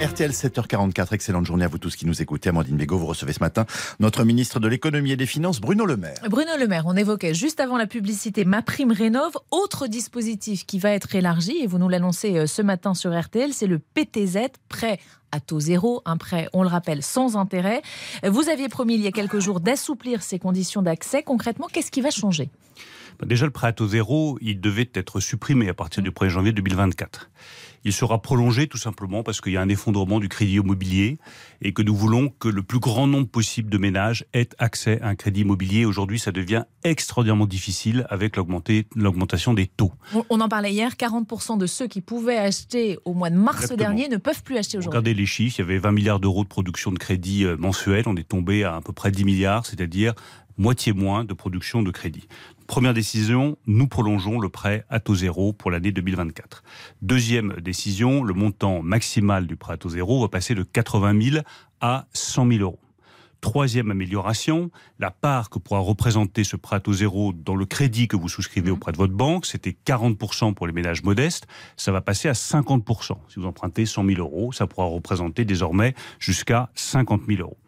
RTL 7h44, excellente journée à vous tous qui nous écoutez. Amandine Bégaud, vous recevez ce matin notre ministre de l'économie et des finances, Bruno Le Maire. Bruno Le Maire, on évoquait juste avant la publicité Ma Prime Rénov. Autre dispositif qui va être élargi, et vous nous l'annoncez euh, ce matin sur RTL, c'est le PTZ, prêt à taux zéro, un prêt, on le rappelle, sans intérêt. Vous aviez promis il y a quelques jours d'assouplir ces conditions d'accès. Concrètement, qu'est-ce qui va changer? Déjà, le prêt à taux zéro, il devait être supprimé à partir du 1er janvier 2024 il sera prolongé tout simplement parce qu'il y a un effondrement du crédit immobilier et que nous voulons que le plus grand nombre possible de ménages aient accès à un crédit immobilier. Aujourd'hui, ça devient extraordinairement difficile avec l'augmentation des taux. On en parlait hier, 40% de ceux qui pouvaient acheter au mois de mars dernier ne peuvent plus acheter aujourd'hui. Regardez les chiffres, il y avait 20 milliards d'euros de production de crédit euh, mensuel, on est tombé à à peu près 10 milliards, c'est-à-dire moitié moins de production de crédit. Première décision, nous prolongeons le prêt à taux zéro pour l'année 2024. Deuxième décision, le montant maximal du prêt à taux zéro va passer de 80 000 à 100 000 euros. Troisième amélioration, la part que pourra représenter ce prêt à taux zéro dans le crédit que vous souscrivez mmh. auprès de votre banque, c'était 40% pour les ménages modestes, ça va passer à 50%. Si vous empruntez 100 000 euros, ça pourra représenter désormais jusqu'à 50 000 euros.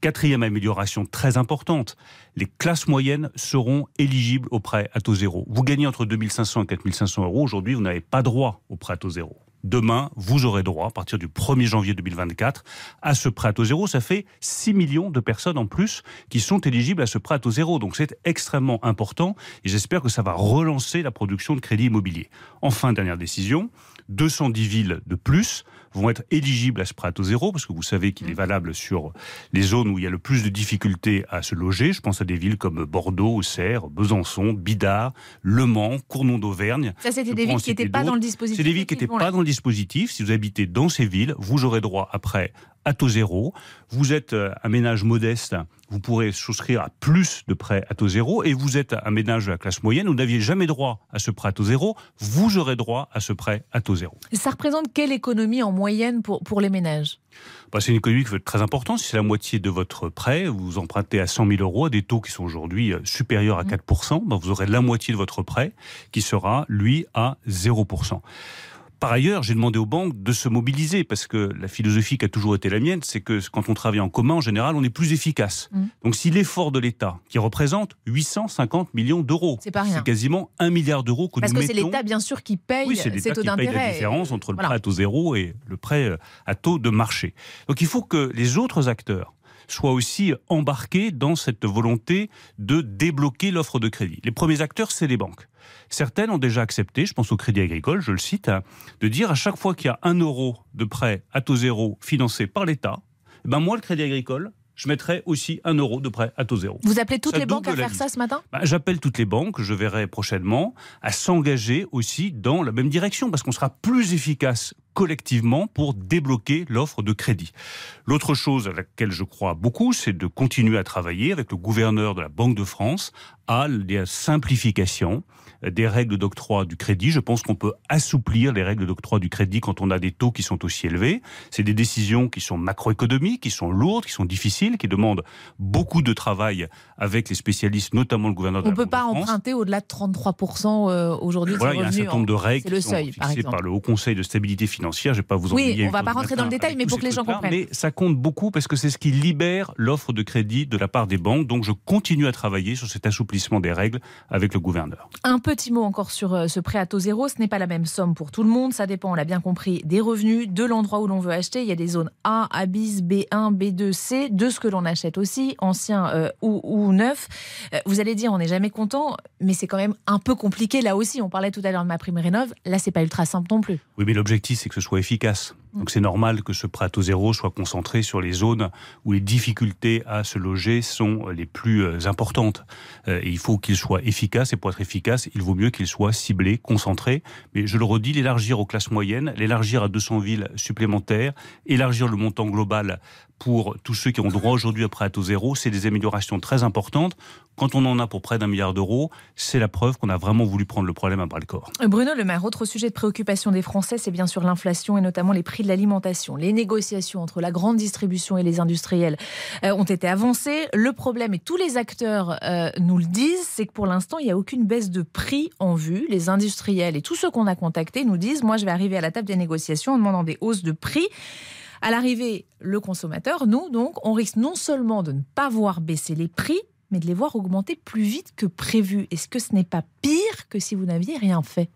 Quatrième amélioration très importante, les classes moyennes seront éligibles au prêt à taux zéro. Vous gagnez entre 2500 et 4500 euros. Aujourd'hui, vous n'avez pas droit au prêt à taux zéro. Demain, vous aurez droit, à partir du 1er janvier 2024, à ce prêt à taux zéro. Ça fait 6 millions de personnes en plus qui sont éligibles à ce prêt à taux zéro. Donc c'est extrêmement important et j'espère que ça va relancer la production de crédit immobilier. Enfin, dernière décision, 210 villes de plus vont être éligibles à ce prêt à taux zéro, parce que vous savez qu'il est mmh. valable sur les zones où il y a le plus de difficultés à se loger. Je pense à des villes comme Bordeaux, Auxerre, Besançon, Bidart, Le Mans, Cournon d'Auvergne. Ça, c'était des villes qui n'étaient pas dans le dispositif. C'est des villes qui n'étaient pas dans le dispositif. Si vous habitez dans ces villes, vous aurez droit après à taux zéro. Vous êtes euh, un ménage modeste, vous pourrez souscrire à plus de prêts à taux zéro. Et vous êtes un ménage de la classe moyenne, vous n'aviez jamais droit à ce prêt à taux zéro, vous aurez droit à ce prêt à taux zéro. Ça représente quelle économie en moyenne pour, pour les ménages? Bah, c'est une économie qui va être très importante. Si c'est la moitié de votre prêt, vous empruntez à 100 000 euros à des taux qui sont aujourd'hui euh, supérieurs à 4% mmh. bah, vous aurez la moitié de votre prêt qui sera, lui, à 0 par ailleurs, j'ai demandé aux banques de se mobiliser parce que la philosophie qui a toujours été la mienne, c'est que quand on travaille en commun, en général, on est plus efficace. Mmh. Donc si l'effort de l'État, qui représente 850 millions d'euros, c'est quasiment un milliard d'euros que parce nous mettons... Parce que c'est l'État, bien sûr, qui paye oui, ces taux d'intérêt. la différence entre le prêt à taux zéro et le prêt à taux de marché. Donc il faut que les autres acteurs soient aussi embarqués dans cette volonté de débloquer l'offre de crédit. Les premiers acteurs, c'est les banques. Certaines ont déjà accepté, je pense au Crédit Agricole, je le cite, hein, de dire à chaque fois qu'il y a un euro de prêt à taux zéro financé par l'État, eh ben moi, le Crédit Agricole, je mettrai aussi un euro de prêt à taux zéro. Vous appelez toutes les banques à faire ça ce matin? Bah, J'appelle toutes les banques, je verrai prochainement, à s'engager aussi dans la même direction, parce qu'on sera plus efficace collectivement pour débloquer l'offre de crédit. L'autre chose à laquelle je crois beaucoup, c'est de continuer à travailler avec le gouverneur de la Banque de France à la simplification des règles d'octroi du crédit. Je pense qu'on peut assouplir les règles d'octroi du crédit quand on a des taux qui sont aussi élevés. C'est des décisions qui sont macroéconomiques, qui sont lourdes, qui sont difficiles, qui demandent beaucoup de travail avec les spécialistes, notamment le gouverneur de on la Banque de France. On ne peut pas emprunter au-delà de 33% euh, aujourd'hui. Voilà, il y a un certain nombre de règles qui sont fixées par, le Haut Conseil de stabilité financière je ne vais pas vous Oui, on ne va pas rentrer dans le détail, mais pour que les gens comprennent. Mais ça compte beaucoup parce que c'est ce qui libère l'offre de crédit de la part des banques. Donc je continue à travailler sur cet assouplissement des règles avec le gouverneur. Un petit mot encore sur euh, ce prêt à taux zéro. Ce n'est pas la même somme pour tout le monde. Ça dépend, on l'a bien compris, des revenus, de l'endroit où l'on veut acheter. Il y a des zones A, A bis, B1, B2, C, de ce que l'on achète aussi, ancien euh, ou, ou, neuf. Euh, vous allez dire, on n'est jamais content, mais c'est quand même un peu compliqué là aussi. On parlait tout à l'heure de ma prime rénov. Là, c'est pas ultra simple non plus. Oui, mais l'objectif, c'est que ce soit efficace. Donc c'est normal que ce prêt taux zéro soit concentré sur les zones où les difficultés à se loger sont les plus euh, importantes. Euh, et il faut qu'il soit efficace, et pour être efficace, il vaut mieux qu'il soit ciblé, concentré. Mais je le redis, l'élargir aux classes moyennes, l'élargir à 200 villes supplémentaires, élargir le montant global pour tous ceux qui ont droit aujourd'hui à prêt à taux zéro, c'est des améliorations très importantes. Quand on en a pour près d'un milliard d'euros, c'est la preuve qu'on a vraiment voulu prendre le problème à bras le corps. Bruno Le Maire, autre sujet de préoccupation des Français, c'est bien sûr l'inflation et notamment les prix de l'alimentation. Les négociations entre la grande distribution et les industriels euh, ont été avancées. Le problème, et tous les acteurs euh, nous le disent, c'est que pour l'instant, il n'y a aucune baisse de prix en vue. Les industriels et tous ceux qu'on a contactés nous disent, moi je vais arriver à la table des négociations en demandant des hausses de prix. À l'arrivée, le consommateur, nous, donc, on risque non seulement de ne pas voir baisser les prix, mais de les voir augmenter plus vite que prévu. Est-ce que ce n'est pas pire que si vous n'aviez rien fait?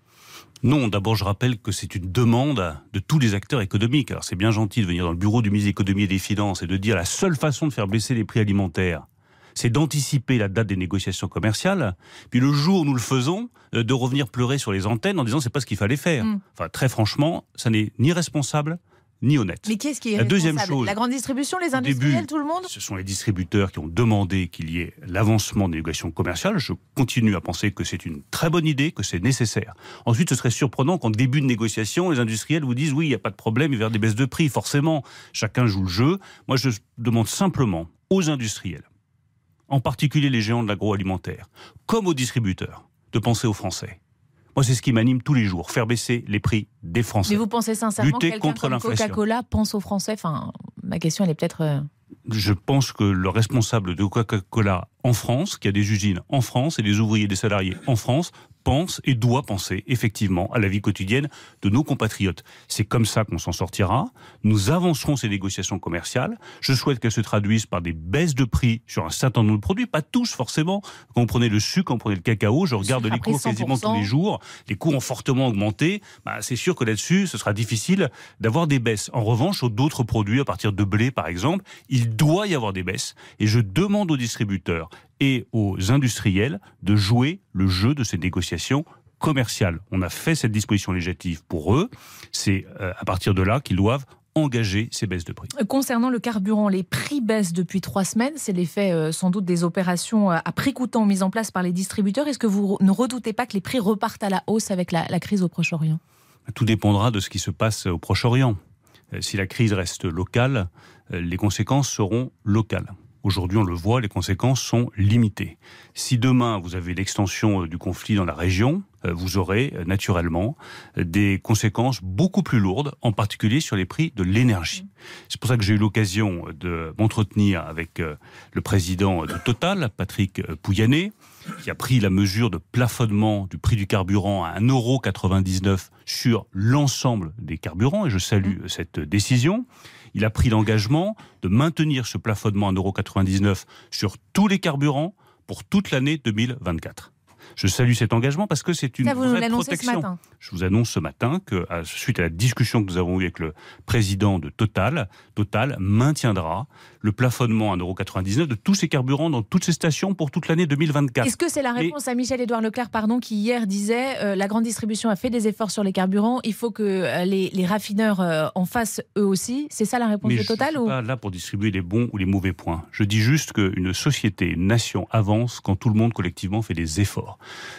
Non, d'abord je rappelle que c'est une demande de tous les acteurs économiques. Alors c'est bien gentil de venir dans le bureau du ministre de l'économie et des finances et de dire la seule façon de faire baisser les prix alimentaires, c'est d'anticiper la date des négociations commerciales, puis le jour où nous le faisons, euh, de revenir pleurer sur les antennes en disant c'est pas ce qu'il fallait faire. Mm. Enfin très franchement, ça n'est ni responsable, ni honnête. Mais qu'est-ce qui est La deuxième chose, la grande distribution, les industriels, tout le monde? Ce sont les distributeurs qui ont demandé qu'il y ait l'avancement des négociations commerciales. Je continue à penser que c'est une très bonne idée, que c'est nécessaire. Ensuite, ce serait surprenant qu'en début de négociation, les industriels vous disent oui, il n'y a pas de problème, il y avoir des baisses de prix. Forcément, chacun joue le jeu. Moi, je demande simplement aux industriels, en particulier les géants de l'agroalimentaire, comme aux distributeurs, de penser aux Français moi, c'est ce qui m'anime tous les jours, faire baisser les prix des Français. Mais vous pensez sincèrement que quelqu'un comme Coca-Cola pense aux Français? Enfin, ma question, elle est peut-être... Euh, Je pense que le responsable de Coca-Cola en France, qui a des usines en France et des ouvriers, des salariés en France, pense et doit penser effectivement à la vie quotidienne de nos compatriotes. C'est comme ça qu'on s'en sortira. Nous avancerons ces négociations commerciales. Je souhaite qu'elles se traduisent par des baisses de prix sur un certain nombre de produits, pas tous forcément. Quand on prenait le sucre, quand on prenait le cacao, je regarde les cours quasiment tous les jours. Les cours ont fortement augmenté. Bah, c'est sûr que là-dessus, ce sera difficile d'avoir des baisses. En revanche, sur d'autres produits, à partir de blé par exemple, il doit y avoir des baisses. Et je demande aux distributeurs et aux industriels de jouer le jeu de ces négociations commerciales. On a fait cette disposition législative pour eux. C'est euh, à partir de là qu'ils doivent engager ces baisses de prix. Concernant le carburant, les prix baissent depuis trois semaines. C'est l'effet euh, sans doute des opérations euh, à prix coûtant mises en place par les distributeurs. Est-ce que vous ne redoutez pas que les prix repartent à la hausse avec la crise au Proche-Orient? Tout dépendra de ce qui se passe au Proche-Orient. Si la crise reste locale, les conséquences seront locales. Aujourd'hui, on le voit, les conséquences sont limitées. Si demain, vous avez l'extension euh, du conflit dans la région, euh, vous aurez euh, naturellement des conséquences beaucoup plus lourdes, en particulier sur les prix de l'énergie. C'est pour ça que j'ai eu l'occasion de m'entretenir avec le président de Total, Patrick Pouyanné, qui a pris la mesure de plafonnement du prix du carburant à 1,99€ sur l'ensemble des carburants, et je salue cette décision il a pris l'engagement de maintenir ce plafonnement à 1,99€ sur tous les carburants pour toute l'année 2024. Je salue cet engagement parce que c'est une Ça, vous vraie protection. Ce matin. Je vous annonce ce matin que, suite à la discussion que nous avons eue avec le président de Total, Total maintiendra le plafonnement à 1,99€ de tous ces carburants dans toutes ces stations pour toute l'année 2024. Est-ce que c'est la réponse à Michel-Édouard Leclerc, pardon, qui hier disait euh, la grande distribution a fait des efforts sur les carburants, il faut que euh, les, raffineurs euh, en fassent eux aussi? C'est ça la réponse de Total Je ne suis pas là pour distribuer les bons ou les mauvais points. Je dis juste qu'une société, une nation avance quand tout le monde collectivement fait des efforts.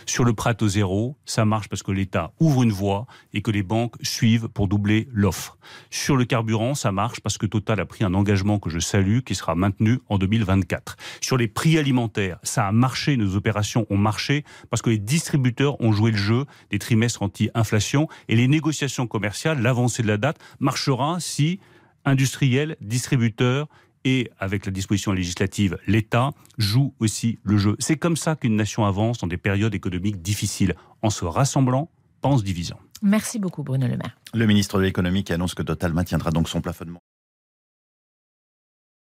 Sur le prêt au zéro, ça marche parce que l'État ouvre une voie et que les banques suivent pour doubler l'offre. Sur le carburant, ça marche parce que Total a pris un engagement que je salue qui sera maintenu en 2024. Sur les prix alimentaires, ça a marché, nos opérations ont marché parce que les distributeurs ont joué le jeu des trimestres anti-inflation et les négociations commerciales, l'avancée de la date, marchera si industriels, distributeurs et avec la disposition législative, l'État joue aussi le jeu. C'est comme ça qu'une nation avance dans des périodes économiques difficiles, en se rassemblant, pas en se divisant. Merci beaucoup Bruno Le Maire. Le ministre de l'économie qui annonce que Total maintiendra donc son plafonnement.